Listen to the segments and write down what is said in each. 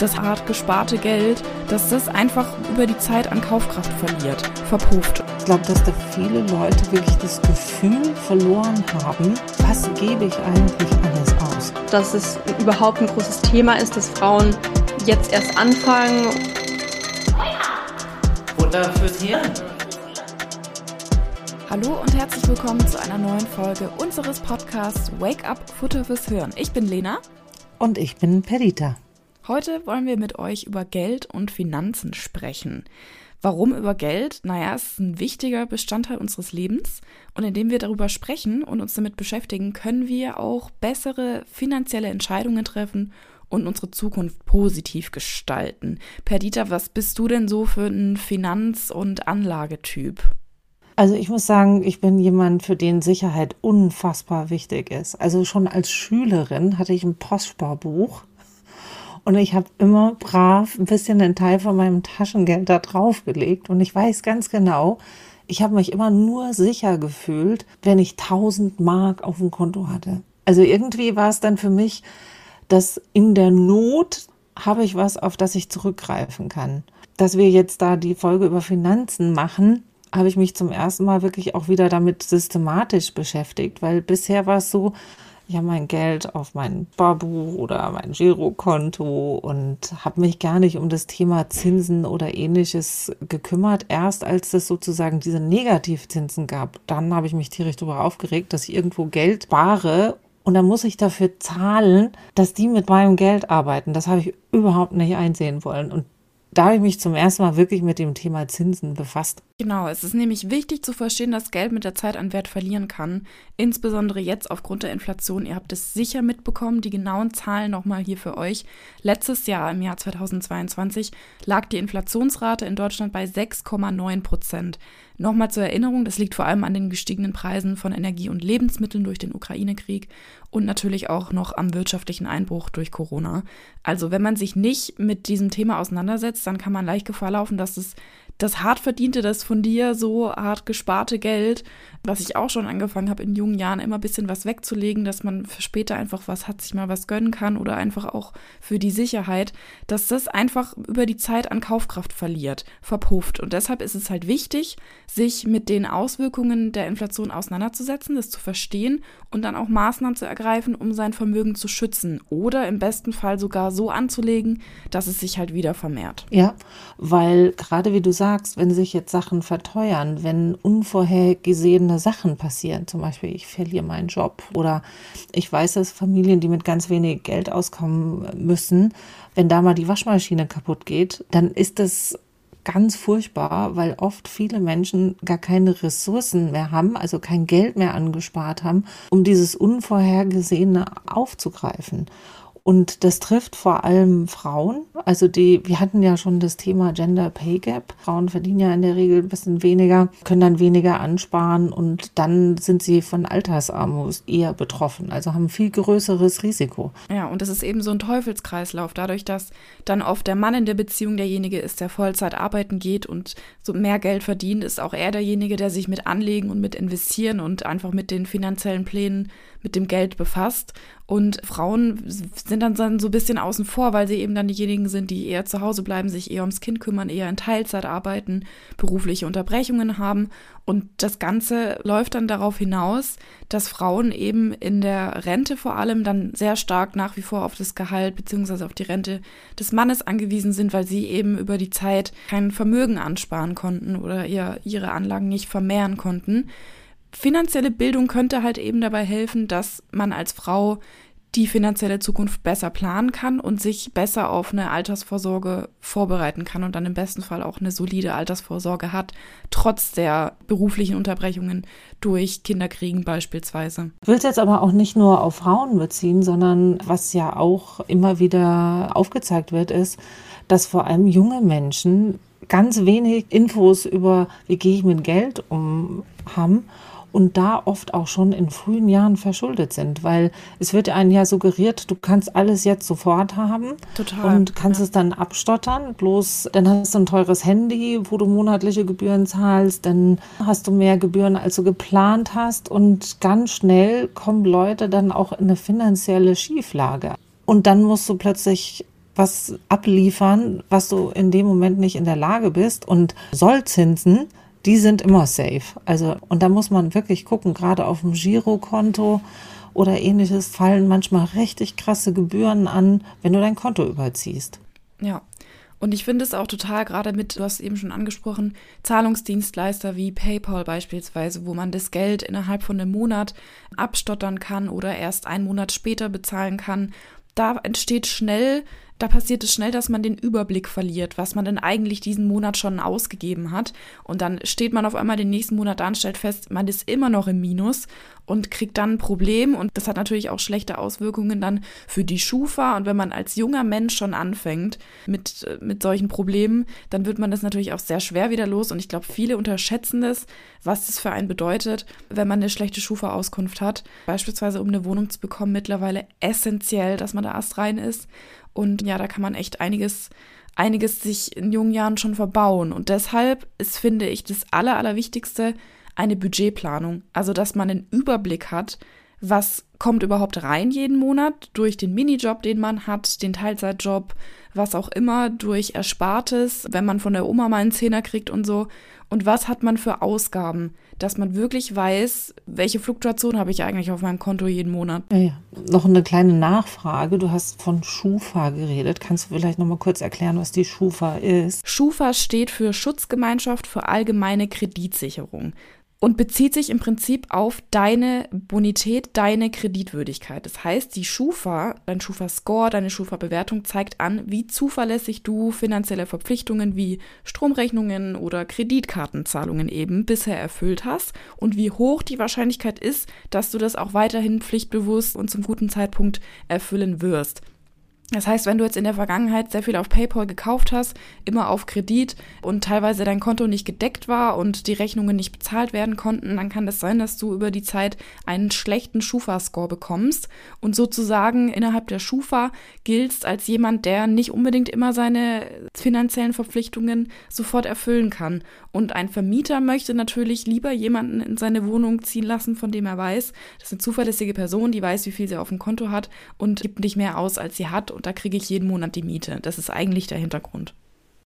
das hart gesparte Geld, dass das einfach über die Zeit an Kaufkraft verliert, verpufft. Ich glaube, dass da viele Leute wirklich das Gefühl verloren haben, was gebe ich eigentlich alles aus? Dass es überhaupt ein großes Thema ist, dass Frauen jetzt erst anfangen. Futter fürs Hirn. Hallo und herzlich willkommen zu einer neuen Folge unseres Podcasts Wake Up Futter fürs Hirn. Ich bin Lena. Und ich bin Perita. Heute wollen wir mit euch über Geld und Finanzen sprechen. Warum über Geld? Naja, es ist ein wichtiger Bestandteil unseres Lebens und indem wir darüber sprechen und uns damit beschäftigen, können wir auch bessere finanzielle Entscheidungen treffen und unsere Zukunft positiv gestalten. Perdita, was bist du denn so für ein Finanz- und Anlagetyp? Also ich muss sagen, ich bin jemand, für den Sicherheit unfassbar wichtig ist. Also schon als Schülerin hatte ich ein Postsparbuch und ich habe immer brav ein bisschen einen Teil von meinem Taschengeld da draufgelegt. Und ich weiß ganz genau, ich habe mich immer nur sicher gefühlt, wenn ich 1000 Mark auf dem Konto hatte. Also irgendwie war es dann für mich, dass in der Not habe ich was, auf das ich zurückgreifen kann. Dass wir jetzt da die Folge über Finanzen machen, habe ich mich zum ersten Mal wirklich auch wieder damit systematisch beschäftigt, weil bisher war es so, habe mein Geld auf mein Barbuch oder mein Girokonto und habe mich gar nicht um das Thema Zinsen oder ähnliches gekümmert. Erst als es sozusagen diese Negativzinsen gab, dann habe ich mich tierisch darüber aufgeregt, dass ich irgendwo Geld spare und dann muss ich dafür zahlen, dass die mit meinem Geld arbeiten. Das habe ich überhaupt nicht einsehen wollen. Und da habe ich mich zum ersten Mal wirklich mit dem Thema Zinsen befasst. Genau, es ist nämlich wichtig zu verstehen, dass Geld mit der Zeit an Wert verlieren kann. Insbesondere jetzt aufgrund der Inflation. Ihr habt es sicher mitbekommen, die genauen Zahlen nochmal hier für euch. Letztes Jahr, im Jahr 2022, lag die Inflationsrate in Deutschland bei 6,9 Prozent. Nochmal zur Erinnerung, das liegt vor allem an den gestiegenen Preisen von Energie und Lebensmitteln durch den Ukraine-Krieg und natürlich auch noch am wirtschaftlichen Einbruch durch Corona. Also wenn man sich nicht mit diesem Thema auseinandersetzt, dann kann man leicht Gefahr laufen, dass es das hart verdiente, das von dir so hart gesparte Geld, was ich auch schon angefangen habe in jungen Jahren, immer ein bisschen was wegzulegen, dass man für später einfach was hat, sich mal was gönnen kann oder einfach auch für die Sicherheit, dass das einfach über die Zeit an Kaufkraft verliert, verpufft. Und deshalb ist es halt wichtig, sich mit den Auswirkungen der Inflation auseinanderzusetzen, das zu verstehen und dann auch Maßnahmen zu ergreifen, um sein Vermögen zu schützen oder im besten Fall sogar so anzulegen, dass es sich halt wieder vermehrt. Ja, weil gerade wie du sagst, wenn sich jetzt Sachen verteuern, wenn unvorhergesehene Sachen passieren, zum Beispiel ich verliere meinen Job oder ich weiß, dass Familien, die mit ganz wenig Geld auskommen müssen, wenn da mal die Waschmaschine kaputt geht, dann ist das ganz furchtbar, weil oft viele Menschen gar keine Ressourcen mehr haben, also kein Geld mehr angespart haben, um dieses Unvorhergesehene aufzugreifen. Und das trifft vor allem Frauen. Also die, wir hatten ja schon das Thema Gender Pay Gap. Frauen verdienen ja in der Regel ein bisschen weniger, können dann weniger ansparen und dann sind sie von Altersarmut eher betroffen. Also haben viel größeres Risiko. Ja, und das ist eben so ein Teufelskreislauf. Dadurch, dass dann oft der Mann in der Beziehung derjenige ist, der Vollzeit arbeiten geht und so mehr Geld verdient, ist auch er derjenige, der sich mit Anlegen und mit Investieren und einfach mit den finanziellen Plänen mit dem Geld befasst. Und Frauen sind dann, so ein bisschen außen vor, weil sie eben dann diejenigen sind, die eher zu Hause bleiben, sich eher ums Kind kümmern, eher in Teilzeit arbeiten, berufliche Unterbrechungen haben. Und das Ganze läuft dann darauf hinaus, dass Frauen eben in der Rente vor allem dann sehr stark nach wie vor auf das Gehalt beziehungsweise auf die Rente des Mannes angewiesen sind, weil sie eben über die Zeit kein Vermögen ansparen konnten oder ihr, ihre Anlagen nicht vermehren konnten finanzielle Bildung könnte halt eben dabei helfen, dass man als Frau die finanzielle Zukunft besser planen kann und sich besser auf eine Altersvorsorge vorbereiten kann und dann im besten Fall auch eine solide Altersvorsorge hat, trotz der beruflichen Unterbrechungen durch Kinderkriegen beispielsweise. Ich will es jetzt aber auch nicht nur auf Frauen beziehen, sondern was ja auch immer wieder aufgezeigt wird, ist, dass vor allem junge Menschen ganz wenig Infos über, wie gehe ich mit Geld um haben und da oft auch schon in frühen Jahren verschuldet sind, weil es wird einem ja suggeriert, du kannst alles jetzt sofort haben Total, und kannst ja. es dann abstottern, bloß dann hast du ein teures Handy, wo du monatliche Gebühren zahlst, dann hast du mehr Gebühren, als du geplant hast und ganz schnell kommen Leute dann auch in eine finanzielle Schieflage. Und dann musst du plötzlich was abliefern, was du in dem Moment nicht in der Lage bist. Und Sollzinsen, die sind immer safe. Also, und da muss man wirklich gucken, gerade auf dem Girokonto oder ähnliches fallen manchmal richtig krasse Gebühren an, wenn du dein Konto überziehst. Ja. Und ich finde es auch total, gerade mit, du hast eben schon angesprochen, Zahlungsdienstleister wie PayPal beispielsweise, wo man das Geld innerhalb von einem Monat abstottern kann oder erst einen Monat später bezahlen kann. Da entsteht schnell da passiert es schnell, dass man den Überblick verliert, was man denn eigentlich diesen Monat schon ausgegeben hat. Und dann steht man auf einmal den nächsten Monat da und stellt fest, man ist immer noch im Minus und kriegt dann ein Problem. Und das hat natürlich auch schlechte Auswirkungen dann für die Schufa. Und wenn man als junger Mensch schon anfängt mit, mit solchen Problemen, dann wird man das natürlich auch sehr schwer wieder los. Und ich glaube, viele unterschätzen das, was das für einen bedeutet, wenn man eine schlechte Schufa-Auskunft hat. Beispielsweise, um eine Wohnung zu bekommen, mittlerweile essentiell, dass man da erst rein ist. Und ja, da kann man echt einiges, einiges sich in jungen Jahren schon verbauen. Und deshalb ist, finde ich, das Aller, Allerwichtigste eine Budgetplanung. Also, dass man einen Überblick hat, was kommt überhaupt rein jeden Monat durch den Minijob, den man hat, den Teilzeitjob, was auch immer, durch Erspartes, wenn man von der Oma mal einen Zehner kriegt und so. Und was hat man für Ausgaben? dass man wirklich weiß, welche Fluktuation habe ich eigentlich auf meinem Konto jeden Monat. Ja, ja. Noch eine kleine Nachfrage. Du hast von Schufa geredet. Kannst du vielleicht noch mal kurz erklären, was die Schufa ist? Schufa steht für Schutzgemeinschaft für allgemeine Kreditsicherung und bezieht sich im Prinzip auf deine Bonität, deine Kreditwürdigkeit. Das heißt, die Schufa, dein Schufa-Score, deine Schufa-Bewertung zeigt an, wie zuverlässig du finanzielle Verpflichtungen wie Stromrechnungen oder Kreditkartenzahlungen eben bisher erfüllt hast und wie hoch die Wahrscheinlichkeit ist, dass du das auch weiterhin pflichtbewusst und zum guten Zeitpunkt erfüllen wirst. Das heißt, wenn du jetzt in der Vergangenheit sehr viel auf PayPal gekauft hast, immer auf Kredit und teilweise dein Konto nicht gedeckt war und die Rechnungen nicht bezahlt werden konnten, dann kann das sein, dass du über die Zeit einen schlechten Schufa-Score bekommst und sozusagen innerhalb der Schufa giltst als jemand, der nicht unbedingt immer seine finanziellen Verpflichtungen sofort erfüllen kann. Und ein Vermieter möchte natürlich lieber jemanden in seine Wohnung ziehen lassen, von dem er weiß, das ist eine zuverlässige Person, die weiß, wie viel sie auf dem Konto hat und gibt nicht mehr aus, als sie hat und da kriege ich jeden Monat die Miete. Das ist eigentlich der Hintergrund.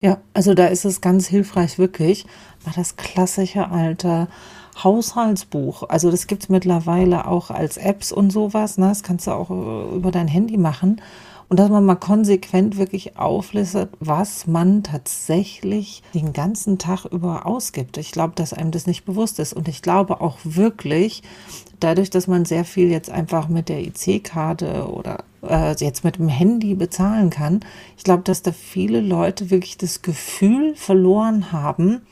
Ja, also da ist es ganz hilfreich, wirklich mal das klassische alte Haushaltsbuch. Also das gibt es mittlerweile auch als Apps und sowas. Ne? Das kannst du auch äh, über dein Handy machen. Und dass man mal konsequent wirklich auflistet, was man tatsächlich den ganzen Tag über ausgibt. Ich glaube, dass einem das nicht bewusst ist. Und ich glaube auch wirklich, dadurch, dass man sehr viel jetzt einfach mit der IC-Karte oder äh, jetzt mit dem Handy bezahlen kann, ich glaube, dass da viele Leute wirklich das Gefühl verloren haben,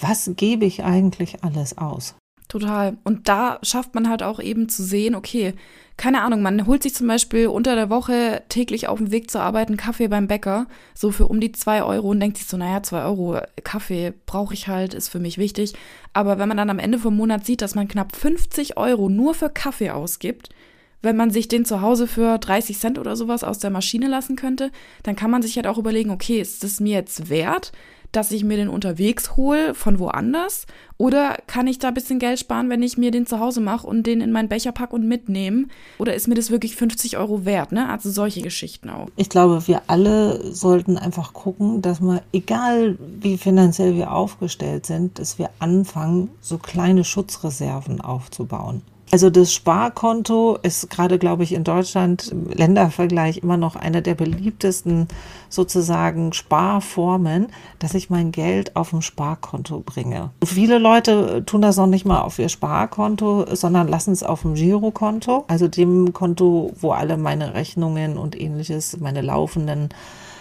was gebe ich eigentlich alles aus? Total. Und da schafft man halt auch eben zu sehen, okay, keine Ahnung, man holt sich zum Beispiel unter der Woche täglich auf dem Weg zur Arbeit einen Kaffee beim Bäcker, so für um die zwei Euro und denkt sich so, naja, zwei Euro Kaffee brauche ich halt, ist für mich wichtig. Aber wenn man dann am Ende vom Monat sieht, dass man knapp 50 Euro nur für Kaffee ausgibt, wenn man sich den zu Hause für 30 Cent oder sowas aus der Maschine lassen könnte, dann kann man sich halt auch überlegen, okay, ist es mir jetzt wert, dass ich mir den unterwegs hole von woanders? Oder kann ich da ein bisschen Geld sparen, wenn ich mir den zu Hause mache und den in meinen Becher packe und mitnehme? Oder ist mir das wirklich 50 Euro wert? Ne? Also solche Geschichten auch. Ich glaube, wir alle sollten einfach gucken, dass wir, egal wie finanziell wir aufgestellt sind, dass wir anfangen, so kleine Schutzreserven aufzubauen. Also das Sparkonto ist gerade, glaube ich, in Deutschland im Ländervergleich immer noch eine der beliebtesten sozusagen Sparformen, dass ich mein Geld auf dem Sparkonto bringe. Viele Leute tun das noch nicht mal auf ihr Sparkonto, sondern lassen es auf dem Girokonto, also dem Konto, wo alle meine Rechnungen und ähnliches, meine laufenden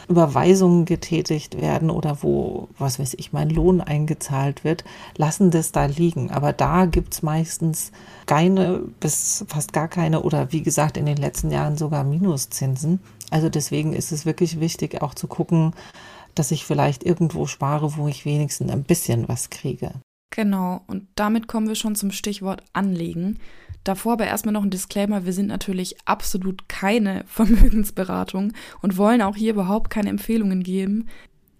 Überweisungen getätigt werden oder wo, was weiß ich, mein Lohn eingezahlt wird, lassen das da liegen. Aber da gibt es meistens keine bis fast gar keine oder wie gesagt in den letzten Jahren sogar Minuszinsen. Also deswegen ist es wirklich wichtig auch zu gucken, dass ich vielleicht irgendwo spare, wo ich wenigstens ein bisschen was kriege. Genau, und damit kommen wir schon zum Stichwort Anlegen. Davor aber erstmal noch ein Disclaimer, wir sind natürlich absolut keine Vermögensberatung und wollen auch hier überhaupt keine Empfehlungen geben.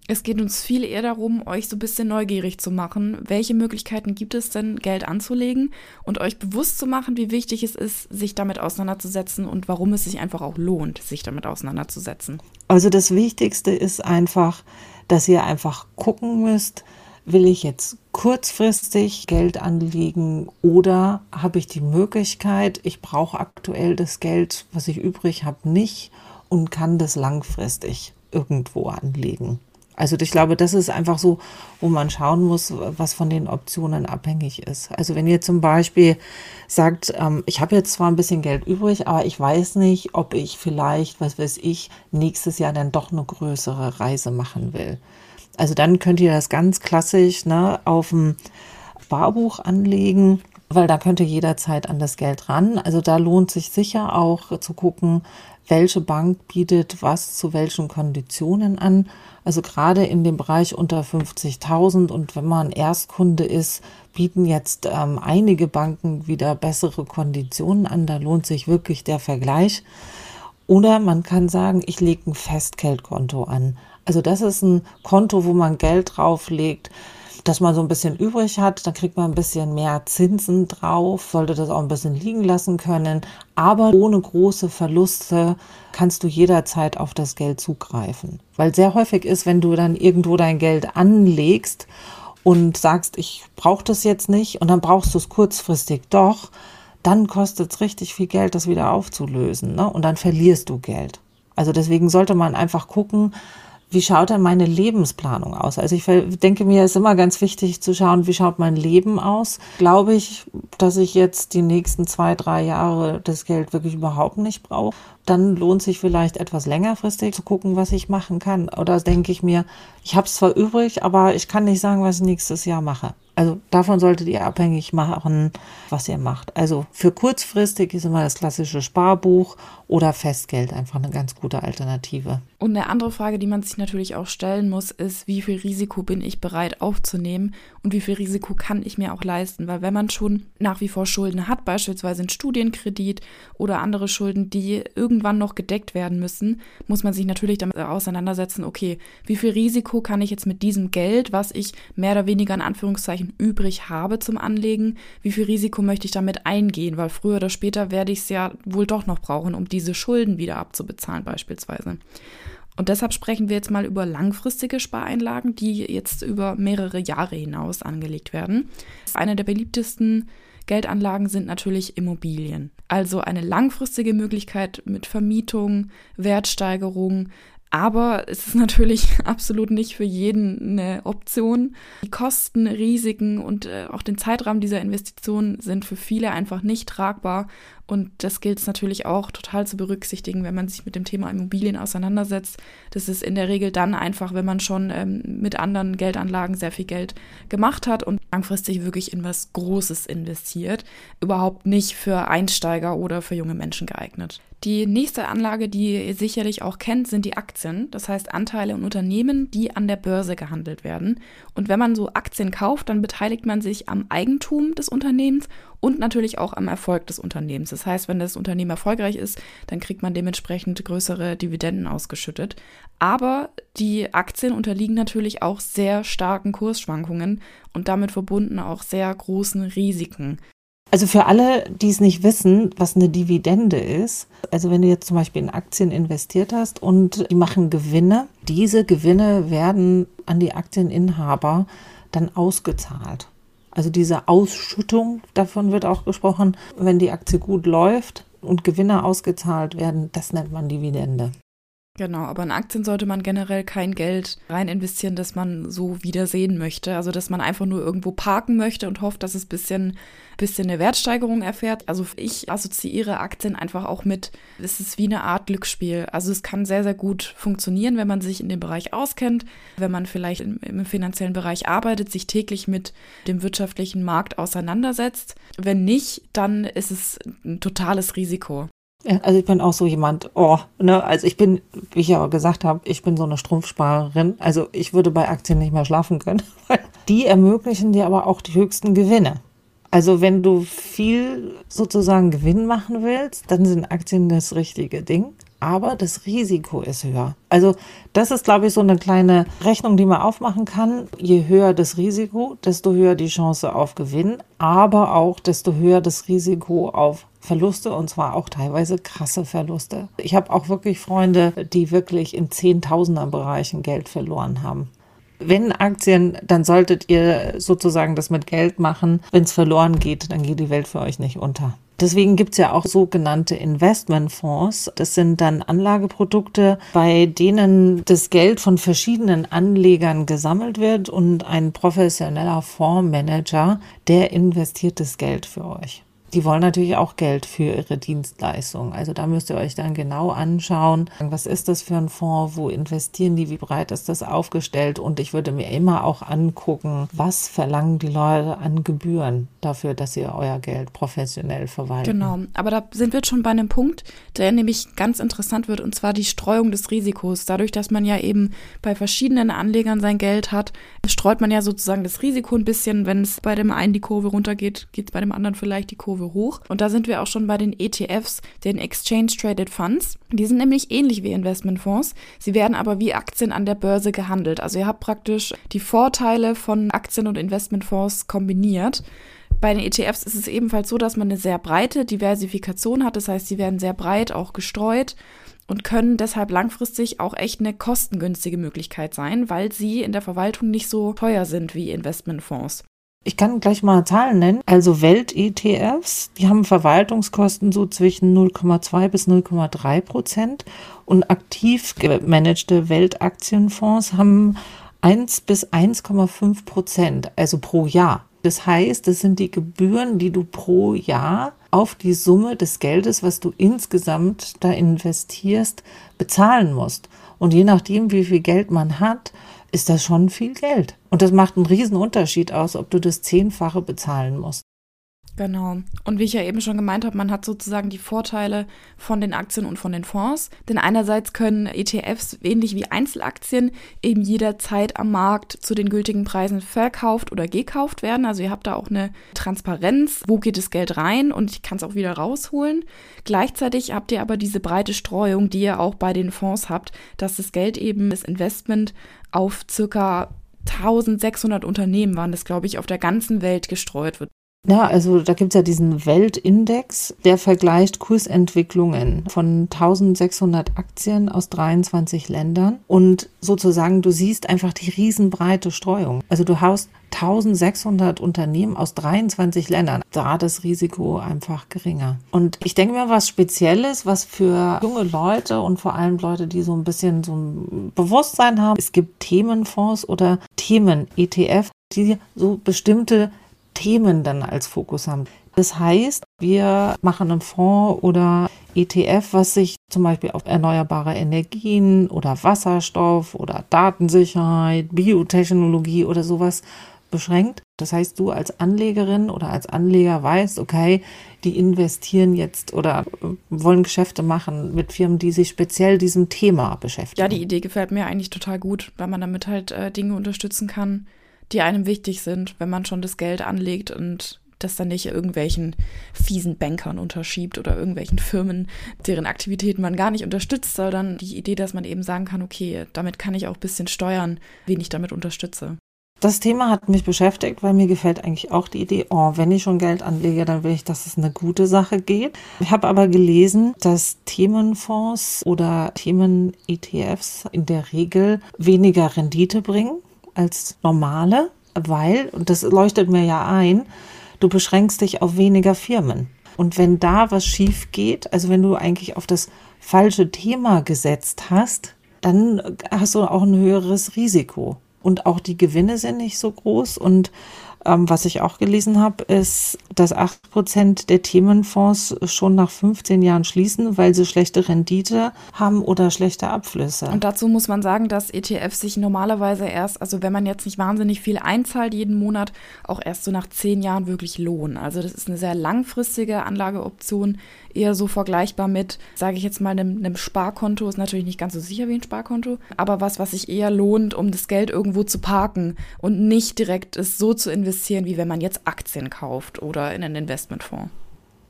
Es geht uns viel eher darum, euch so ein bisschen neugierig zu machen. Welche Möglichkeiten gibt es denn, Geld anzulegen und euch bewusst zu machen, wie wichtig es ist, sich damit auseinanderzusetzen und warum es sich einfach auch lohnt, sich damit auseinanderzusetzen? Also das Wichtigste ist einfach, dass ihr einfach gucken müsst, will ich jetzt kurzfristig Geld anlegen oder habe ich die Möglichkeit, ich brauche aktuell das Geld, was ich übrig habe, nicht und kann das langfristig irgendwo anlegen. Also ich glaube, das ist einfach so, wo man schauen muss, was von den Optionen abhängig ist. Also wenn ihr zum Beispiel sagt, ähm, ich habe jetzt zwar ein bisschen Geld übrig, aber ich weiß nicht, ob ich vielleicht, was weiß ich, nächstes Jahr dann doch eine größere Reise machen will. Also dann könnt ihr das ganz klassisch ne, auf dem Barbuch anlegen, weil da könnt ihr jederzeit an das Geld ran. Also da lohnt sich sicher auch zu gucken, welche Bank bietet was zu welchen Konditionen an. Also gerade in dem Bereich unter 50.000 und wenn man Erstkunde ist, bieten jetzt ähm, einige Banken wieder bessere Konditionen an. Da lohnt sich wirklich der Vergleich. Oder man kann sagen, ich lege ein Festgeldkonto an. Also das ist ein Konto, wo man Geld drauflegt, dass man so ein bisschen übrig hat, dann kriegt man ein bisschen mehr Zinsen drauf, sollte das auch ein bisschen liegen lassen können, aber ohne große Verluste kannst du jederzeit auf das Geld zugreifen. Weil sehr häufig ist, wenn du dann irgendwo dein Geld anlegst und sagst, ich brauche das jetzt nicht und dann brauchst du es kurzfristig doch, dann kostet es richtig viel Geld, das wieder aufzulösen. Ne? Und dann verlierst du Geld. Also deswegen sollte man einfach gucken, wie schaut denn meine Lebensplanung aus? Also ich denke mir, es ist immer ganz wichtig zu schauen, wie schaut mein Leben aus? Glaube ich, dass ich jetzt die nächsten zwei, drei Jahre das Geld wirklich überhaupt nicht brauche? Dann lohnt sich vielleicht etwas längerfristig zu gucken, was ich machen kann. Oder denke ich mir, ich habe es zwar übrig, aber ich kann nicht sagen, was ich nächstes Jahr mache. Also davon solltet ihr abhängig machen, was ihr macht. Also für kurzfristig ist immer das klassische Sparbuch oder Festgeld einfach eine ganz gute Alternative. Und eine andere Frage, die man sich natürlich auch stellen muss, ist, wie viel Risiko bin ich bereit aufzunehmen und wie viel Risiko kann ich mir auch leisten? Weil wenn man schon nach wie vor Schulden hat, beispielsweise einen Studienkredit oder andere Schulden, die irgendwann noch gedeckt werden müssen, muss man sich natürlich damit auseinandersetzen, okay, wie viel Risiko kann ich jetzt mit diesem Geld, was ich mehr oder weniger in Anführungszeichen übrig habe zum Anlegen, wie viel Risiko möchte ich damit eingehen? Weil früher oder später werde ich es ja wohl doch noch brauchen, um diese Schulden wieder abzubezahlen beispielsweise. Und deshalb sprechen wir jetzt mal über langfristige Spareinlagen, die jetzt über mehrere Jahre hinaus angelegt werden. Eine der beliebtesten Geldanlagen sind natürlich Immobilien. Also eine langfristige Möglichkeit mit Vermietung, Wertsteigerung, aber es ist natürlich absolut nicht für jeden eine Option. Die Kosten, Risiken und äh, auch den Zeitrahmen dieser Investition sind für viele einfach nicht tragbar. Und das gilt es natürlich auch total zu berücksichtigen, wenn man sich mit dem Thema Immobilien auseinandersetzt. Das ist in der Regel dann einfach, wenn man schon ähm, mit anderen Geldanlagen sehr viel Geld gemacht hat und langfristig wirklich in was Großes investiert. Überhaupt nicht für Einsteiger oder für junge Menschen geeignet. Die nächste Anlage, die ihr sicherlich auch kennt, sind die Aktien. Das heißt Anteile und Unternehmen, die an der Börse gehandelt werden. Und wenn man so Aktien kauft, dann beteiligt man sich am Eigentum des Unternehmens und natürlich auch am Erfolg des Unternehmens. Das heißt, wenn das Unternehmen erfolgreich ist, dann kriegt man dementsprechend größere Dividenden ausgeschüttet. Aber die Aktien unterliegen natürlich auch sehr starken Kursschwankungen und damit verbunden auch sehr großen Risiken. Also für alle, die es nicht wissen, was eine Dividende ist, also wenn du jetzt zum Beispiel in Aktien investiert hast und die machen Gewinne, diese Gewinne werden an die Aktieninhaber dann ausgezahlt. Also diese Ausschüttung, davon wird auch gesprochen, wenn die Aktie gut läuft und Gewinne ausgezahlt werden, das nennt man Dividende. Genau, aber in Aktien sollte man generell kein Geld rein investieren, das man so wieder sehen möchte. Also, dass man einfach nur irgendwo parken möchte und hofft, dass es ein bisschen, bisschen eine Wertsteigerung erfährt. Also, ich assoziiere Aktien einfach auch mit, es ist wie eine Art Glücksspiel. Also, es kann sehr, sehr gut funktionieren, wenn man sich in dem Bereich auskennt, wenn man vielleicht im, im finanziellen Bereich arbeitet, sich täglich mit dem wirtschaftlichen Markt auseinandersetzt. Wenn nicht, dann ist es ein totales Risiko. Ja, also ich bin auch so jemand, oh, ne, also ich bin, wie ich ja gesagt habe, ich bin so eine Strumpfsparerin. Also ich würde bei Aktien nicht mehr schlafen können, die ermöglichen dir aber auch die höchsten Gewinne. Also wenn du viel sozusagen Gewinn machen willst, dann sind Aktien das richtige Ding. Aber das Risiko ist höher. Also das ist, glaube ich, so eine kleine Rechnung, die man aufmachen kann. Je höher das Risiko, desto höher die Chance auf Gewinn, aber auch desto höher das Risiko auf Verluste und zwar auch teilweise krasse Verluste. Ich habe auch wirklich Freunde, die wirklich in Zehntausender Bereichen Geld verloren haben. Wenn Aktien, dann solltet ihr sozusagen das mit Geld machen. Wenn es verloren geht, dann geht die Welt für euch nicht unter. Deswegen gibt es ja auch sogenannte Investmentfonds. Das sind dann Anlageprodukte, bei denen das Geld von verschiedenen Anlegern gesammelt wird und ein professioneller Fondsmanager, der investiert das Geld für euch die wollen natürlich auch Geld für ihre Dienstleistung. Also da müsst ihr euch dann genau anschauen, was ist das für ein Fonds, wo investieren die, wie breit ist das aufgestellt und ich würde mir immer auch angucken, was verlangen die Leute an Gebühren dafür, dass ihr euer Geld professionell verwaltet. Genau, aber da sind wir schon bei einem Punkt, der nämlich ganz interessant wird und zwar die Streuung des Risikos. Dadurch, dass man ja eben bei verschiedenen Anlegern sein Geld hat, streut man ja sozusagen das Risiko ein bisschen. Wenn es bei dem einen die Kurve runtergeht, geht es bei dem anderen vielleicht die Kurve Kurve hoch. Und da sind wir auch schon bei den ETFs, den Exchange Traded Funds. Die sind nämlich ähnlich wie Investmentfonds. Sie werden aber wie Aktien an der Börse gehandelt. Also ihr habt praktisch die Vorteile von Aktien- und Investmentfonds kombiniert. Bei den ETFs ist es ebenfalls so, dass man eine sehr breite Diversifikation hat. Das heißt, sie werden sehr breit auch gestreut und können deshalb langfristig auch echt eine kostengünstige Möglichkeit sein, weil sie in der Verwaltung nicht so teuer sind wie Investmentfonds. Ich kann gleich mal Zahlen nennen. Also Welt-ETFs, die haben Verwaltungskosten so zwischen 0,2 bis 0,3 Prozent und aktiv gemanagte Weltaktienfonds haben 1 bis 1,5 Prozent, also pro Jahr. Das heißt, das sind die Gebühren, die du pro Jahr auf die Summe des Geldes, was du insgesamt da investierst, bezahlen musst. Und je nachdem, wie viel Geld man hat, ist das schon viel Geld. Und das macht einen riesen Unterschied aus, ob du das Zehnfache bezahlen musst. Genau. Und wie ich ja eben schon gemeint habe, man hat sozusagen die Vorteile von den Aktien und von den Fonds. Denn einerseits können ETFs ähnlich wie Einzelaktien eben jederzeit am Markt zu den gültigen Preisen verkauft oder gekauft werden. Also ihr habt da auch eine Transparenz, wo geht das Geld rein und ich kann es auch wieder rausholen. Gleichzeitig habt ihr aber diese breite Streuung, die ihr auch bei den Fonds habt, dass das Geld eben, das Investment auf circa 1600 Unternehmen waren das, glaube ich, auf der ganzen Welt gestreut wird. Ja, also da gibt's ja diesen Weltindex, der vergleicht Kursentwicklungen von 1600 Aktien aus 23 Ländern und sozusagen du siehst einfach die riesenbreite Streuung. Also du haust 1600 Unternehmen aus 23 Ländern. Da das Risiko einfach geringer. Und ich denke mir, was Spezielles, was für junge Leute und vor allem Leute, die so ein bisschen so ein Bewusstsein haben, es gibt Themenfonds oder Themen-ETF, die so bestimmte Themen dann als Fokus haben. Das heißt, wir machen einen Fonds oder ETF, was sich zum Beispiel auf erneuerbare Energien oder Wasserstoff oder Datensicherheit, Biotechnologie oder sowas beschränkt. Das heißt, du als Anlegerin oder als Anleger weißt, okay, die investieren jetzt oder wollen Geschäfte machen mit Firmen, die sich speziell diesem Thema beschäftigen. Ja, die Idee gefällt mir eigentlich total gut, weil man damit halt äh, Dinge unterstützen kann, die einem wichtig sind, wenn man schon das Geld anlegt und das dann nicht irgendwelchen fiesen Bankern unterschiebt oder irgendwelchen Firmen, deren Aktivitäten man gar nicht unterstützt, sondern die Idee, dass man eben sagen kann, okay, damit kann ich auch ein bisschen steuern, wen ich damit unterstütze. Das Thema hat mich beschäftigt, weil mir gefällt eigentlich auch die Idee, oh, wenn ich schon Geld anlege, dann will ich, dass es eine gute Sache geht. Ich habe aber gelesen, dass Themenfonds oder Themen-ETFs in der Regel weniger Rendite bringen als normale, weil, und das leuchtet mir ja ein, du beschränkst dich auf weniger Firmen. Und wenn da was schief geht, also wenn du eigentlich auf das falsche Thema gesetzt hast, dann hast du auch ein höheres Risiko. Und auch die Gewinne sind nicht so groß. Und ähm, was ich auch gelesen habe, ist, dass acht Prozent der Themenfonds schon nach 15 Jahren schließen, weil sie schlechte Rendite haben oder schlechte Abflüsse. Und dazu muss man sagen, dass ETFs sich normalerweise erst, also wenn man jetzt nicht wahnsinnig viel einzahlt jeden Monat, auch erst so nach zehn Jahren wirklich lohnen. Also das ist eine sehr langfristige Anlageoption, eher so vergleichbar mit, sage ich jetzt mal, einem, einem Sparkonto. Ist natürlich nicht ganz so sicher wie ein Sparkonto, aber was, was sich eher lohnt, um das Geld irgendwo zu parken und nicht direkt es so zu investieren, wie wenn man jetzt Aktien kauft oder in einen Investmentfonds.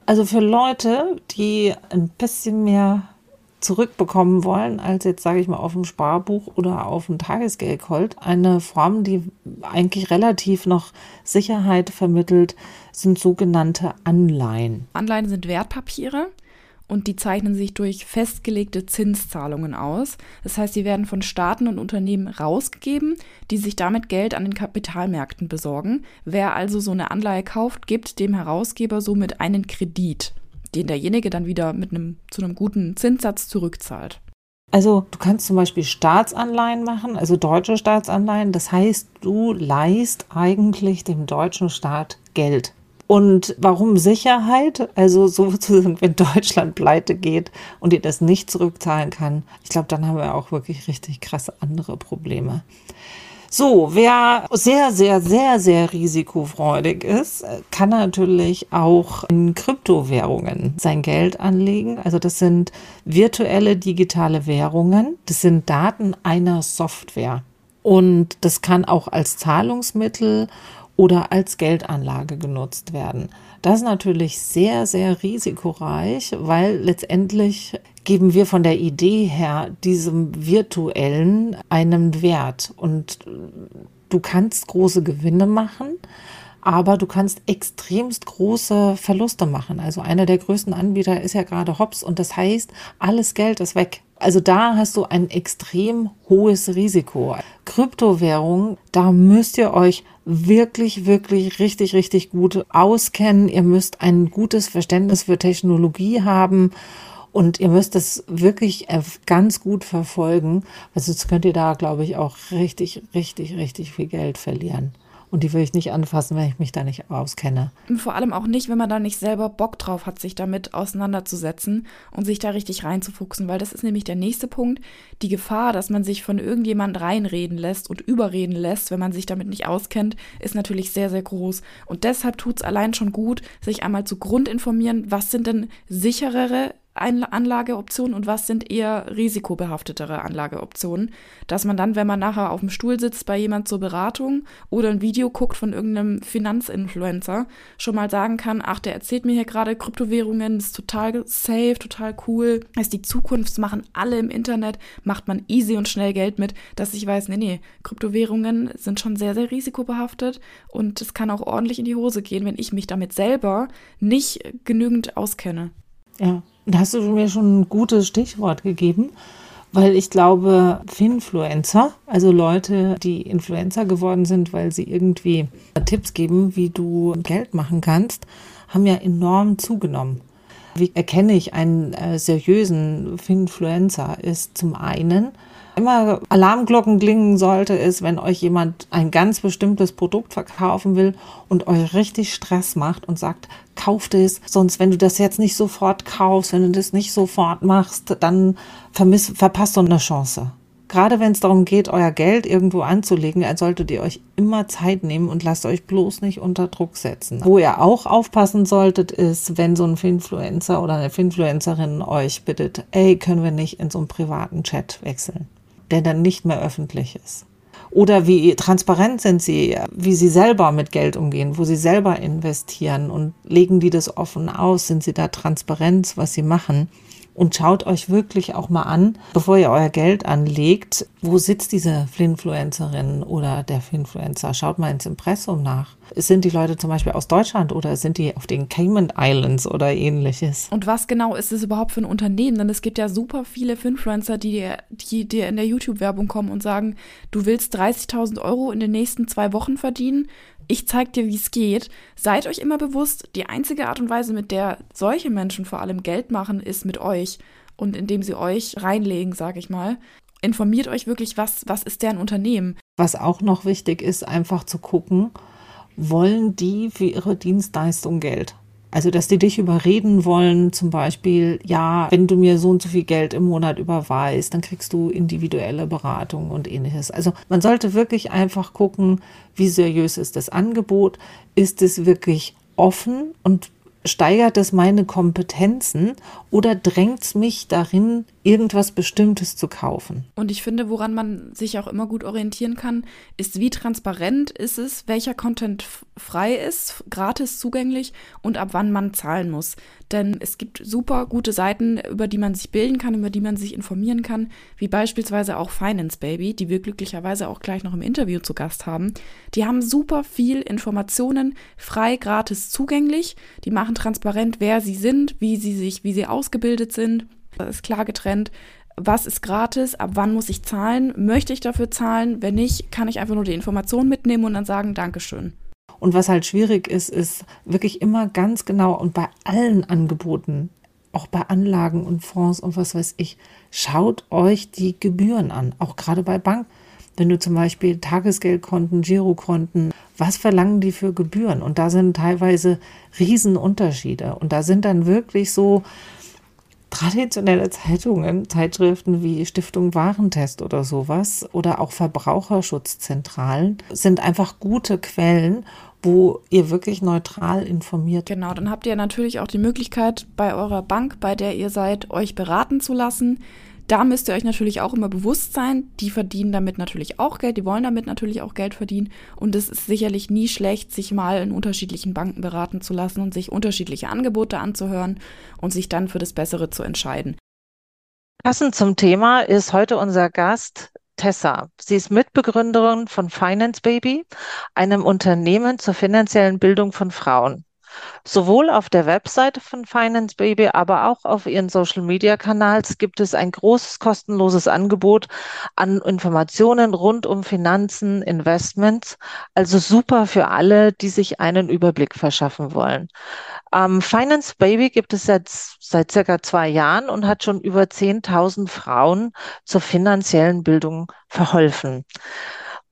Also für Leute, die ein bisschen mehr zurückbekommen wollen, als jetzt, sage ich mal, auf dem Sparbuch oder auf dem Tagesgeldkonto. Eine Form, die eigentlich relativ noch Sicherheit vermittelt, sind sogenannte Anleihen. Anleihen sind Wertpapiere und die zeichnen sich durch festgelegte Zinszahlungen aus. Das heißt, sie werden von Staaten und Unternehmen rausgegeben, die sich damit Geld an den Kapitalmärkten besorgen. Wer also so eine Anleihe kauft, gibt dem Herausgeber somit einen Kredit, den derjenige dann wieder mit einem zu einem guten Zinssatz zurückzahlt. Also du kannst zum Beispiel Staatsanleihen machen, also deutsche Staatsanleihen. Das heißt, du leist eigentlich dem deutschen Staat Geld. Und warum Sicherheit? Also sozusagen, wenn Deutschland pleite geht und ihr das nicht zurückzahlen kann, ich glaube, dann haben wir auch wirklich richtig krasse andere Probleme. So, wer sehr, sehr, sehr, sehr risikofreudig ist, kann natürlich auch in Kryptowährungen sein Geld anlegen. Also das sind virtuelle digitale Währungen. Das sind Daten einer Software. Und das kann auch als Zahlungsmittel oder als Geldanlage genutzt werden. Das ist natürlich sehr, sehr risikoreich, weil letztendlich geben wir von der Idee her diesem virtuellen einen Wert und du kannst große Gewinne machen, aber du kannst extremst große Verluste machen. Also einer der größten Anbieter ist ja gerade Hops und das heißt, alles Geld ist weg. Also da hast du ein extrem hohes Risiko. Kryptowährung, da müsst ihr euch wirklich, wirklich richtig, richtig gut auskennen. Ihr müsst ein gutes Verständnis für Technologie haben und ihr müsst es wirklich ganz gut verfolgen, weil sonst könnt ihr da, glaube ich, auch richtig, richtig, richtig viel Geld verlieren. Und die will ich nicht anfassen, wenn ich mich da nicht auskenne. Vor allem auch nicht, wenn man da nicht selber Bock drauf hat, sich damit auseinanderzusetzen und sich da richtig reinzufuchsen, weil das ist nämlich der nächste Punkt. Die Gefahr, dass man sich von irgendjemand reinreden lässt und überreden lässt, wenn man sich damit nicht auskennt, ist natürlich sehr, sehr groß. Und deshalb tut es allein schon gut, sich einmal zu Grund informieren, was sind denn sicherere Anlageoptionen und was sind eher risikobehaftetere Anlageoptionen, dass man dann, wenn man nachher auf dem Stuhl sitzt bei jemand zur Beratung oder ein Video guckt von irgendeinem Finanzinfluencer, schon mal sagen kann, ach, der erzählt mir hier gerade Kryptowährungen, ist total safe, total cool, ist die Zukunft, machen alle im Internet, macht man easy und schnell Geld mit, dass ich weiß, nee, nee, Kryptowährungen sind schon sehr, sehr risikobehaftet und es kann auch ordentlich in die Hose gehen, wenn ich mich damit selber nicht genügend auskenne. Ja, da hast du mir schon ein gutes Stichwort gegeben, weil ich glaube, Finfluencer, also Leute, die Influencer geworden sind, weil sie irgendwie Tipps geben, wie du Geld machen kannst, haben ja enorm zugenommen. Wie erkenne ich einen äh, seriösen Finfluencer? Ist zum einen, immer Alarmglocken klingen sollte, ist, wenn euch jemand ein ganz bestimmtes Produkt verkaufen will und euch richtig Stress macht und sagt, kauft es, sonst wenn du das jetzt nicht sofort kaufst, wenn du das nicht sofort machst, dann vermiss, verpasst du eine Chance. Gerade wenn es darum geht, euer Geld irgendwo anzulegen, solltet ihr euch immer Zeit nehmen und lasst euch bloß nicht unter Druck setzen. Wo ihr auch aufpassen solltet, ist, wenn so ein Finfluencer oder eine Finfluencerin euch bittet, ey, können wir nicht in so einen privaten Chat wechseln der dann nicht mehr öffentlich ist. Oder wie transparent sind sie, wie sie selber mit Geld umgehen, wo sie selber investieren und legen die das offen aus, sind sie da transparent, was sie machen und schaut euch wirklich auch mal an, bevor ihr euer Geld anlegt, wo sitzt diese Flinfluencerin oder der Flinfluencer? Schaut mal ins Impressum nach. Sind die Leute zum Beispiel aus Deutschland oder sind die auf den Cayman Islands oder ähnliches? Und was genau ist es überhaupt für ein Unternehmen? Denn es gibt ja super viele Finfluencer, die dir, die dir in der YouTube-Werbung kommen und sagen, du willst 30.000 Euro in den nächsten zwei Wochen verdienen ich zeig dir, wie es geht. Seid euch immer bewusst, die einzige Art und Weise, mit der solche Menschen vor allem Geld machen, ist mit euch und indem sie euch reinlegen, sag ich mal. Informiert euch wirklich, was, was ist deren Unternehmen. Was auch noch wichtig ist, einfach zu gucken, wollen die für ihre Dienstleistung Geld? Also, dass die dich überreden wollen, zum Beispiel, ja, wenn du mir so und so viel Geld im Monat überweist, dann kriegst du individuelle Beratung und ähnliches. Also, man sollte wirklich einfach gucken, wie seriös ist das Angebot? Ist es wirklich offen und steigert es meine Kompetenzen oder drängt es mich darin, irgendwas Bestimmtes zu kaufen? Und ich finde, woran man sich auch immer gut orientieren kann, ist, wie transparent ist es, welcher Content frei ist, gratis zugänglich und ab wann man zahlen muss. Denn es gibt super gute Seiten, über die man sich bilden kann, über die man sich informieren kann, wie beispielsweise auch Finance Baby, die wir glücklicherweise auch gleich noch im Interview zu Gast haben. Die haben super viel Informationen frei, gratis zugänglich. Die machen transparent, wer sie sind, wie sie sich, wie sie ausgebildet sind. Das ist klar getrennt was ist gratis, ab wann muss ich zahlen, möchte ich dafür zahlen, wenn nicht, kann ich einfach nur die Information mitnehmen und dann sagen, Dankeschön. Und was halt schwierig ist, ist wirklich immer ganz genau und bei allen Angeboten, auch bei Anlagen und Fonds und was weiß ich, schaut euch die Gebühren an, auch gerade bei Banken. Wenn du zum Beispiel Tagesgeldkonten, Girokonten, was verlangen die für Gebühren? Und da sind teilweise Riesenunterschiede. Und da sind dann wirklich so traditionelle Zeitungen, Zeitschriften wie Stiftung Warentest oder sowas oder auch Verbraucherschutzzentralen sind einfach gute Quellen, wo ihr wirklich neutral informiert. Genau, dann habt ihr natürlich auch die Möglichkeit, bei eurer Bank, bei der ihr seid, euch beraten zu lassen. Da müsst ihr euch natürlich auch immer bewusst sein, die verdienen damit natürlich auch Geld, die wollen damit natürlich auch Geld verdienen. Und es ist sicherlich nie schlecht, sich mal in unterschiedlichen Banken beraten zu lassen und sich unterschiedliche Angebote anzuhören und sich dann für das Bessere zu entscheiden. Passend zum Thema ist heute unser Gast Tessa. Sie ist Mitbegründerin von Finance Baby, einem Unternehmen zur finanziellen Bildung von Frauen. Sowohl auf der Webseite von Finance Baby, aber auch auf ihren Social Media Kanals gibt es ein großes kostenloses Angebot an Informationen rund um Finanzen, Investments. Also super für alle, die sich einen Überblick verschaffen wollen. Ähm, Finance Baby gibt es jetzt seit circa zwei Jahren und hat schon über 10.000 Frauen zur finanziellen Bildung verholfen.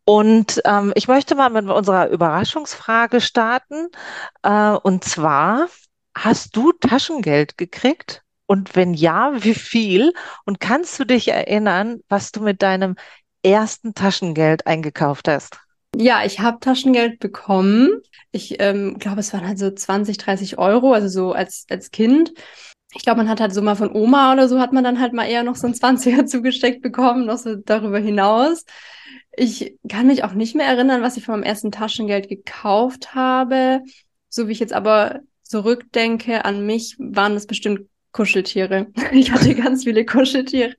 Und ähm, ich möchte mal mit unserer Überraschungsfrage starten. Äh, und zwar, hast du Taschengeld gekriegt? Und wenn ja, wie viel? Und kannst du dich erinnern, was du mit deinem ersten Taschengeld eingekauft hast? Ja, ich habe Taschengeld bekommen. Ich ähm, glaube, es waren halt so 20, 30 Euro, also so als, als Kind. Ich glaube, man hat halt so mal von Oma oder so, hat man dann halt mal eher noch so ein 20er zugesteckt bekommen, noch so darüber hinaus. Ich kann mich auch nicht mehr erinnern, was ich von meinem ersten Taschengeld gekauft habe. So wie ich jetzt aber zurückdenke an mich, waren das bestimmt Kuscheltiere. Ich hatte ganz viele Kuscheltiere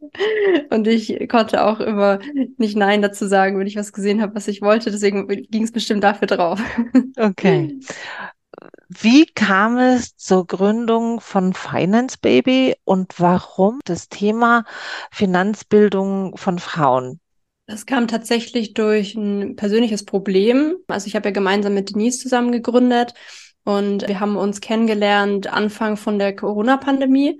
und ich konnte auch immer nicht Nein dazu sagen, wenn ich was gesehen habe, was ich wollte. Deswegen ging es bestimmt dafür drauf. Okay. Wie kam es zur Gründung von Finance Baby und warum das Thema Finanzbildung von Frauen? Das kam tatsächlich durch ein persönliches Problem. Also ich habe ja gemeinsam mit Denise zusammen gegründet und wir haben uns kennengelernt Anfang von der Corona-Pandemie,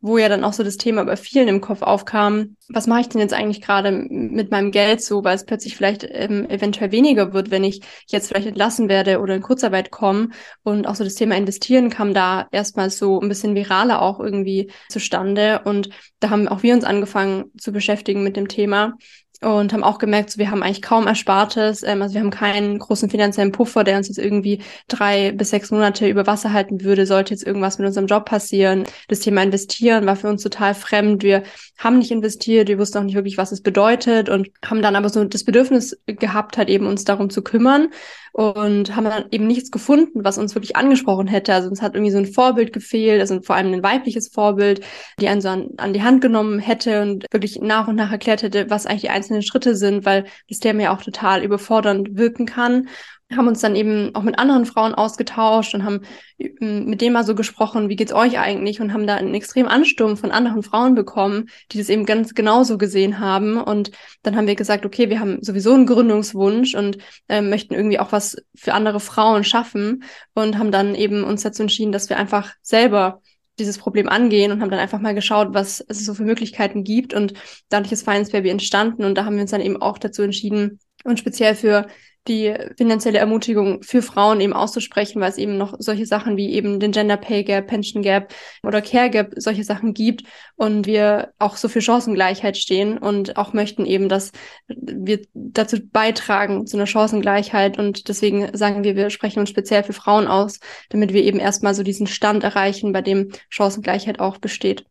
wo ja dann auch so das Thema bei vielen im Kopf aufkam. Was mache ich denn jetzt eigentlich gerade mit meinem Geld so, weil es plötzlich vielleicht ähm, eventuell weniger wird, wenn ich jetzt vielleicht entlassen werde oder in Kurzarbeit komme. Und auch so das Thema Investieren kam da erstmal so ein bisschen viraler auch irgendwie zustande. Und da haben auch wir uns angefangen zu beschäftigen mit dem Thema und haben auch gemerkt, so, wir haben eigentlich kaum Erspartes. Ähm, also wir haben keinen großen finanziellen Puffer, der uns jetzt irgendwie drei bis sechs Monate über Wasser halten würde, sollte jetzt irgendwas mit unserem Job passieren. Das Thema Investieren war für uns total fremd. Wir haben nicht investiert, wir wussten auch nicht wirklich, was es bedeutet und haben dann aber so das Bedürfnis gehabt, halt eben uns darum zu kümmern und haben dann eben nichts gefunden, was uns wirklich angesprochen hätte. Also uns hat irgendwie so ein Vorbild gefehlt, also vor allem ein weibliches Vorbild, die einen so an, an die Hand genommen hätte und wirklich nach und nach erklärt hätte, was eigentlich die einzelnen Schritte sind, weil das Thema ja auch total überfordernd wirken kann haben uns dann eben auch mit anderen Frauen ausgetauscht und haben ähm, mit denen mal so gesprochen, wie geht's euch eigentlich? Und haben da einen extremen Ansturm von anderen Frauen bekommen, die das eben ganz genauso gesehen haben. Und dann haben wir gesagt, okay, wir haben sowieso einen Gründungswunsch und äh, möchten irgendwie auch was für andere Frauen schaffen. Und haben dann eben uns dazu entschieden, dass wir einfach selber dieses Problem angehen und haben dann einfach mal geschaut, was es so für Möglichkeiten gibt. Und dadurch ist Finance Baby entstanden. Und da haben wir uns dann eben auch dazu entschieden, und speziell für die finanzielle Ermutigung für Frauen eben auszusprechen, weil es eben noch solche Sachen wie eben den Gender Pay Gap, Pension Gap oder Care Gap, solche Sachen gibt und wir auch so für Chancengleichheit stehen und auch möchten eben, dass wir dazu beitragen zu einer Chancengleichheit und deswegen sagen wir, wir sprechen uns speziell für Frauen aus, damit wir eben erstmal so diesen Stand erreichen, bei dem Chancengleichheit auch besteht.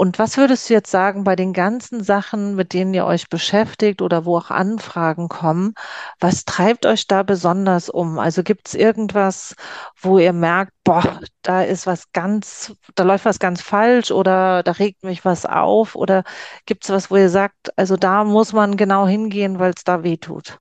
Und was würdest du jetzt sagen bei den ganzen Sachen, mit denen ihr euch beschäftigt oder wo auch Anfragen kommen? Was treibt euch da besonders um? Also gibt es irgendwas, wo ihr merkt, boah, da ist was ganz, da läuft was ganz falsch oder da regt mich was auf? Oder gibt es was, wo ihr sagt, also da muss man genau hingehen, weil es da weh tut?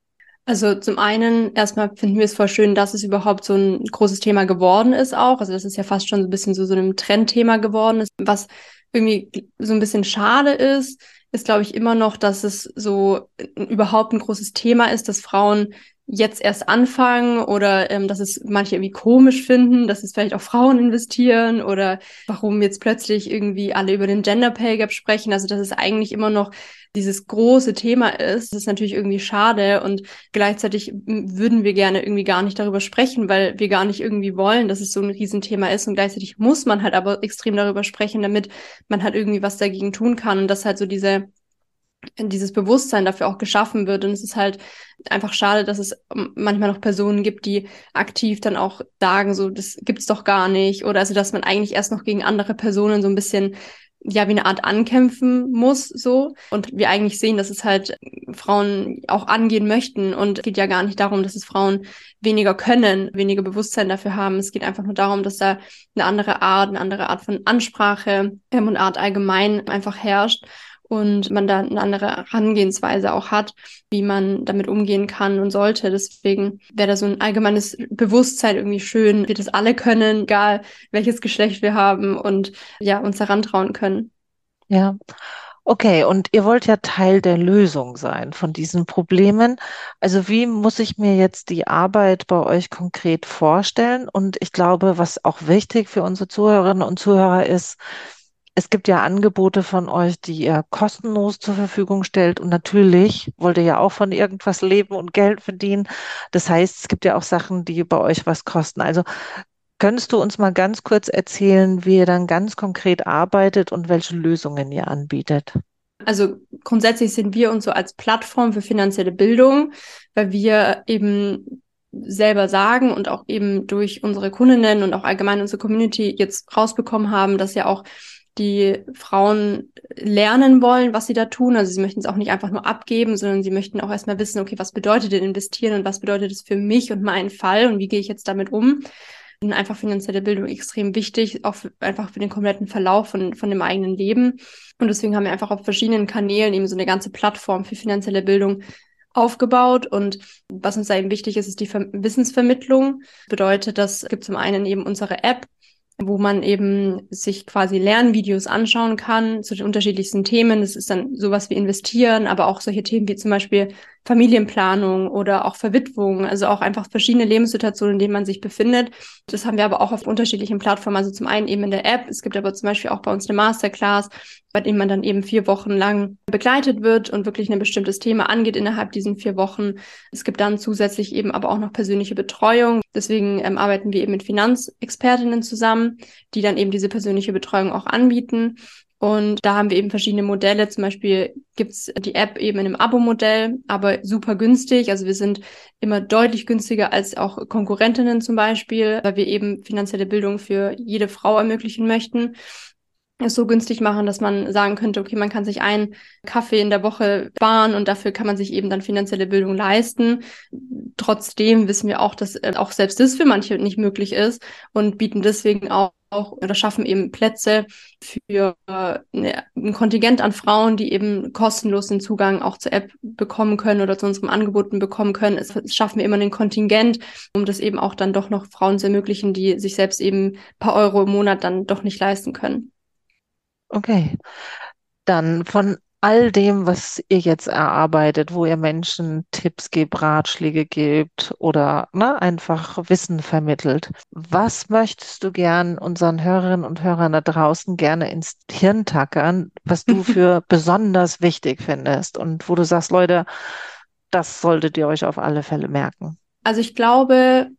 Also zum einen, erstmal finden wir es voll schön, dass es überhaupt so ein großes Thema geworden ist auch. Also das ist ja fast schon so ein bisschen so, so ein Trendthema geworden ist. Was irgendwie so ein bisschen schade ist, ist, glaube ich, immer noch, dass es so überhaupt ein großes Thema ist, dass Frauen jetzt erst anfangen oder ähm, dass es manche irgendwie komisch finden, dass es vielleicht auch Frauen investieren oder warum jetzt plötzlich irgendwie alle über den Gender Pay Gap sprechen. Also dass es eigentlich immer noch dieses große Thema ist. Das ist natürlich irgendwie schade und gleichzeitig würden wir gerne irgendwie gar nicht darüber sprechen, weil wir gar nicht irgendwie wollen, dass es so ein Riesenthema ist und gleichzeitig muss man halt aber extrem darüber sprechen, damit man halt irgendwie was dagegen tun kann und das halt so diese dieses Bewusstsein dafür auch geschaffen wird. Und es ist halt einfach schade, dass es manchmal noch Personen gibt, die aktiv dann auch sagen, so, das gibt's doch gar nicht. Oder also, dass man eigentlich erst noch gegen andere Personen so ein bisschen ja wie eine Art ankämpfen muss so und wir eigentlich sehen, dass es halt Frauen auch angehen möchten und es geht ja gar nicht darum, dass es Frauen weniger können, weniger Bewusstsein dafür haben. Es geht einfach nur darum, dass da eine andere Art, eine andere Art von Ansprache ähm, und Art allgemein einfach herrscht und man da eine andere Herangehensweise auch hat, wie man damit umgehen kann und sollte. Deswegen wäre da so ein allgemeines Bewusstsein irgendwie schön, wir das alle können, egal welches Geschlecht wir haben und ja, uns daran trauen können. Ja. Okay, und ihr wollt ja Teil der Lösung sein von diesen Problemen. Also wie muss ich mir jetzt die Arbeit bei euch konkret vorstellen? Und ich glaube, was auch wichtig für unsere Zuhörerinnen und Zuhörer ist, es gibt ja Angebote von euch, die ihr kostenlos zur Verfügung stellt. Und natürlich wollt ihr ja auch von irgendwas leben und Geld verdienen. Das heißt, es gibt ja auch Sachen, die bei euch was kosten. Also könntest du uns mal ganz kurz erzählen, wie ihr dann ganz konkret arbeitet und welche Lösungen ihr anbietet? Also grundsätzlich sind wir uns so als Plattform für finanzielle Bildung, weil wir eben selber sagen und auch eben durch unsere Kundinnen und auch allgemein unsere Community jetzt rausbekommen haben, dass ja auch die Frauen lernen wollen, was sie da tun. Also sie möchten es auch nicht einfach nur abgeben, sondern sie möchten auch erstmal wissen, okay, was bedeutet denn investieren und was bedeutet es für mich und meinen Fall und wie gehe ich jetzt damit um? Und einfach finanzielle Bildung extrem wichtig, auch für, einfach für den kompletten Verlauf von, von dem eigenen Leben. Und deswegen haben wir einfach auf verschiedenen Kanälen eben so eine ganze Plattform für finanzielle Bildung aufgebaut. Und was uns da eben wichtig ist, ist die Ver Wissensvermittlung. Bedeutet, das gibt zum einen eben unsere App, wo man eben sich quasi Lernvideos anschauen kann zu den unterschiedlichsten Themen. Das ist dann sowas wie investieren, aber auch solche Themen wie zum Beispiel Familienplanung oder auch Verwitwung, also auch einfach verschiedene Lebenssituationen, in denen man sich befindet. Das haben wir aber auch auf unterschiedlichen Plattformen, also zum einen eben in der App. Es gibt aber zum Beispiel auch bei uns eine Masterclass, bei dem man dann eben vier Wochen lang begleitet wird und wirklich ein bestimmtes Thema angeht innerhalb diesen vier Wochen. Es gibt dann zusätzlich eben aber auch noch persönliche Betreuung. Deswegen ähm, arbeiten wir eben mit Finanzexpertinnen zusammen, die dann eben diese persönliche Betreuung auch anbieten. Und da haben wir eben verschiedene Modelle. Zum Beispiel gibt's die App eben in einem Abo-Modell, aber super günstig. Also wir sind immer deutlich günstiger als auch Konkurrentinnen zum Beispiel, weil wir eben finanzielle Bildung für jede Frau ermöglichen möchten es so günstig machen, dass man sagen könnte, okay, man kann sich einen Kaffee in der Woche sparen und dafür kann man sich eben dann finanzielle Bildung leisten. Trotzdem wissen wir auch, dass äh, auch selbst das für manche nicht möglich ist und bieten deswegen auch auch oder schaffen eben Plätze für äh, ne, ein Kontingent an Frauen, die eben kostenlos den Zugang auch zur App bekommen können oder zu unseren Angeboten bekommen können. Es, schaffen wir immer einen Kontingent, um das eben auch dann doch noch Frauen zu ermöglichen, die sich selbst eben paar Euro im Monat dann doch nicht leisten können. Okay. Dann von all dem, was ihr jetzt erarbeitet, wo ihr Menschen Tipps gebt, Ratschläge gebt oder ne, einfach Wissen vermittelt, was möchtest du gern unseren Hörerinnen und Hörern da draußen gerne ins Hirn tackern, was du für besonders wichtig findest und wo du sagst, Leute, das solltet ihr euch auf alle Fälle merken? Also ich glaube,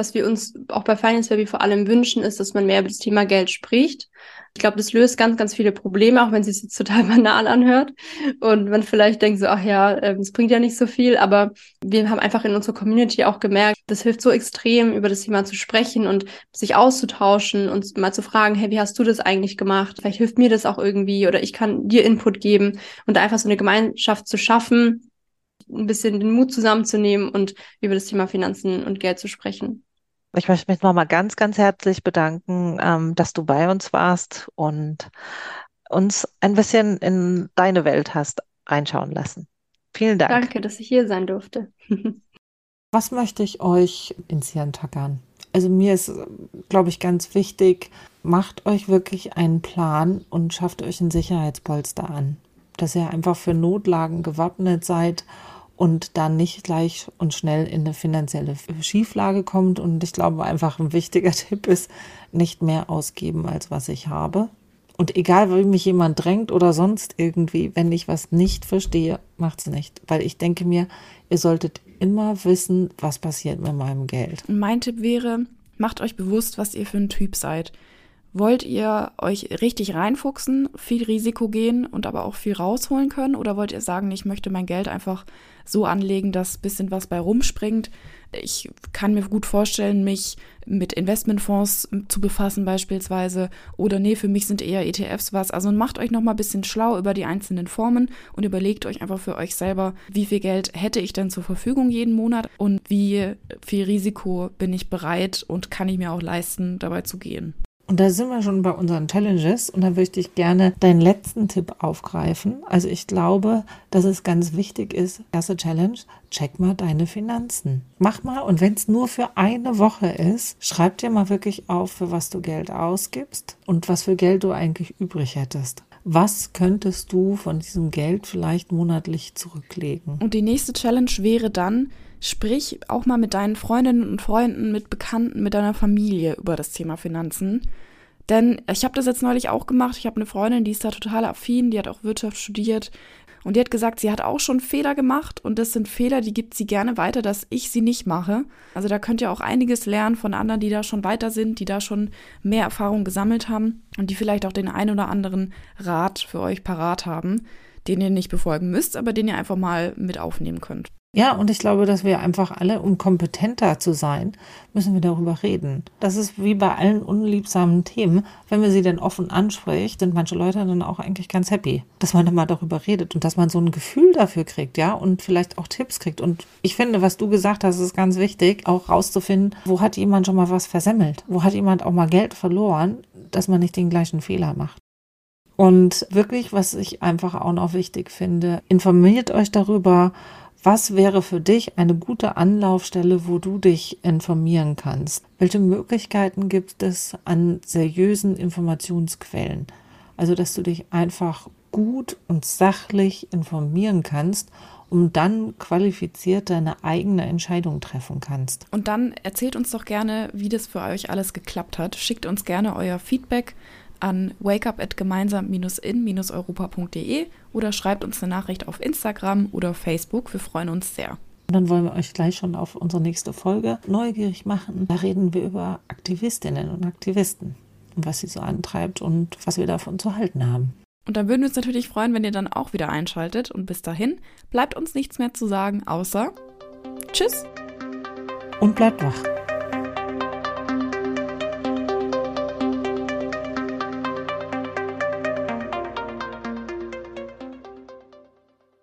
was wir uns auch bei Finance Baby vor allem wünschen, ist, dass man mehr über das Thema Geld spricht. Ich glaube, das löst ganz, ganz viele Probleme, auch wenn es sich jetzt total banal anhört und man vielleicht denkt so, ach ja, es ähm, bringt ja nicht so viel, aber wir haben einfach in unserer Community auch gemerkt, das hilft so extrem, über das Thema zu sprechen und sich auszutauschen und mal zu fragen, hey, wie hast du das eigentlich gemacht? Vielleicht hilft mir das auch irgendwie oder ich kann dir Input geben und einfach so eine Gemeinschaft zu schaffen, ein bisschen den Mut zusammenzunehmen und über das Thema Finanzen und Geld zu sprechen. Ich möchte mich nochmal ganz, ganz herzlich bedanken, ähm, dass du bei uns warst und uns ein bisschen in deine Welt hast reinschauen lassen. Vielen Dank. Danke, dass ich hier sein durfte. Was möchte ich euch ins Hirn tackern? Also mir ist, glaube ich, ganz wichtig, macht euch wirklich einen Plan und schafft euch ein Sicherheitspolster an, dass ihr einfach für Notlagen gewappnet seid und dann nicht gleich und schnell in eine finanzielle Schieflage kommt. Und ich glaube einfach ein wichtiger Tipp ist, nicht mehr ausgeben, als was ich habe. Und egal, wie mich jemand drängt oder sonst irgendwie, wenn ich was nicht verstehe, macht's nicht. Weil ich denke mir, ihr solltet immer wissen, was passiert mit meinem Geld. Mein Tipp wäre, macht euch bewusst, was ihr für ein Typ seid. Wollt ihr euch richtig reinfuchsen, viel Risiko gehen und aber auch viel rausholen können? Oder wollt ihr sagen, ich möchte mein Geld einfach so anlegen, dass bisschen was bei rumspringt? Ich kann mir gut vorstellen, mich mit Investmentfonds zu befassen beispielsweise. Oder nee, für mich sind eher ETFs was. Also macht euch nochmal ein bisschen schlau über die einzelnen Formen und überlegt euch einfach für euch selber, wie viel Geld hätte ich denn zur Verfügung jeden Monat und wie viel Risiko bin ich bereit und kann ich mir auch leisten, dabei zu gehen. Und da sind wir schon bei unseren Challenges und da möchte ich gerne deinen letzten Tipp aufgreifen. Also ich glaube, dass es ganz wichtig ist, erste Challenge, check mal deine Finanzen. Mach mal und wenn es nur für eine Woche ist, schreib dir mal wirklich auf, für was du Geld ausgibst und was für Geld du eigentlich übrig hättest. Was könntest du von diesem Geld vielleicht monatlich zurücklegen? Und die nächste Challenge wäre dann, Sprich auch mal mit deinen Freundinnen und Freunden, mit Bekannten, mit deiner Familie über das Thema Finanzen. Denn ich habe das jetzt neulich auch gemacht. Ich habe eine Freundin, die ist da total affin, die hat auch Wirtschaft studiert. Und die hat gesagt, sie hat auch schon Fehler gemacht und das sind Fehler, die gibt sie gerne weiter, dass ich sie nicht mache. Also da könnt ihr auch einiges lernen von anderen, die da schon weiter sind, die da schon mehr Erfahrung gesammelt haben und die vielleicht auch den ein oder anderen Rat für euch parat haben, den ihr nicht befolgen müsst, aber den ihr einfach mal mit aufnehmen könnt. Ja, und ich glaube, dass wir einfach alle, um kompetenter zu sein, müssen wir darüber reden. Das ist wie bei allen unliebsamen Themen. Wenn wir sie denn offen anspricht, sind manche Leute dann auch eigentlich ganz happy, dass man dann mal darüber redet und dass man so ein Gefühl dafür kriegt, ja, und vielleicht auch Tipps kriegt. Und ich finde, was du gesagt hast, ist ganz wichtig, auch rauszufinden, wo hat jemand schon mal was versemmelt? Wo hat jemand auch mal Geld verloren, dass man nicht den gleichen Fehler macht? Und wirklich, was ich einfach auch noch wichtig finde, informiert euch darüber, was wäre für dich eine gute Anlaufstelle, wo du dich informieren kannst? Welche Möglichkeiten gibt es an seriösen Informationsquellen? Also, dass du dich einfach gut und sachlich informieren kannst, um dann qualifiziert deine eigene Entscheidung treffen kannst. Und dann erzählt uns doch gerne, wie das für euch alles geklappt hat. Schickt uns gerne euer Feedback an wakeup@gemeinsam-in-europa.de oder schreibt uns eine Nachricht auf Instagram oder Facebook. Wir freuen uns sehr. Und dann wollen wir euch gleich schon auf unsere nächste Folge neugierig machen. Da reden wir über Aktivistinnen und Aktivisten und was sie so antreibt und was wir davon zu halten haben. Und dann würden wir uns natürlich freuen, wenn ihr dann auch wieder einschaltet. Und bis dahin bleibt uns nichts mehr zu sagen, außer Tschüss und bleibt wach.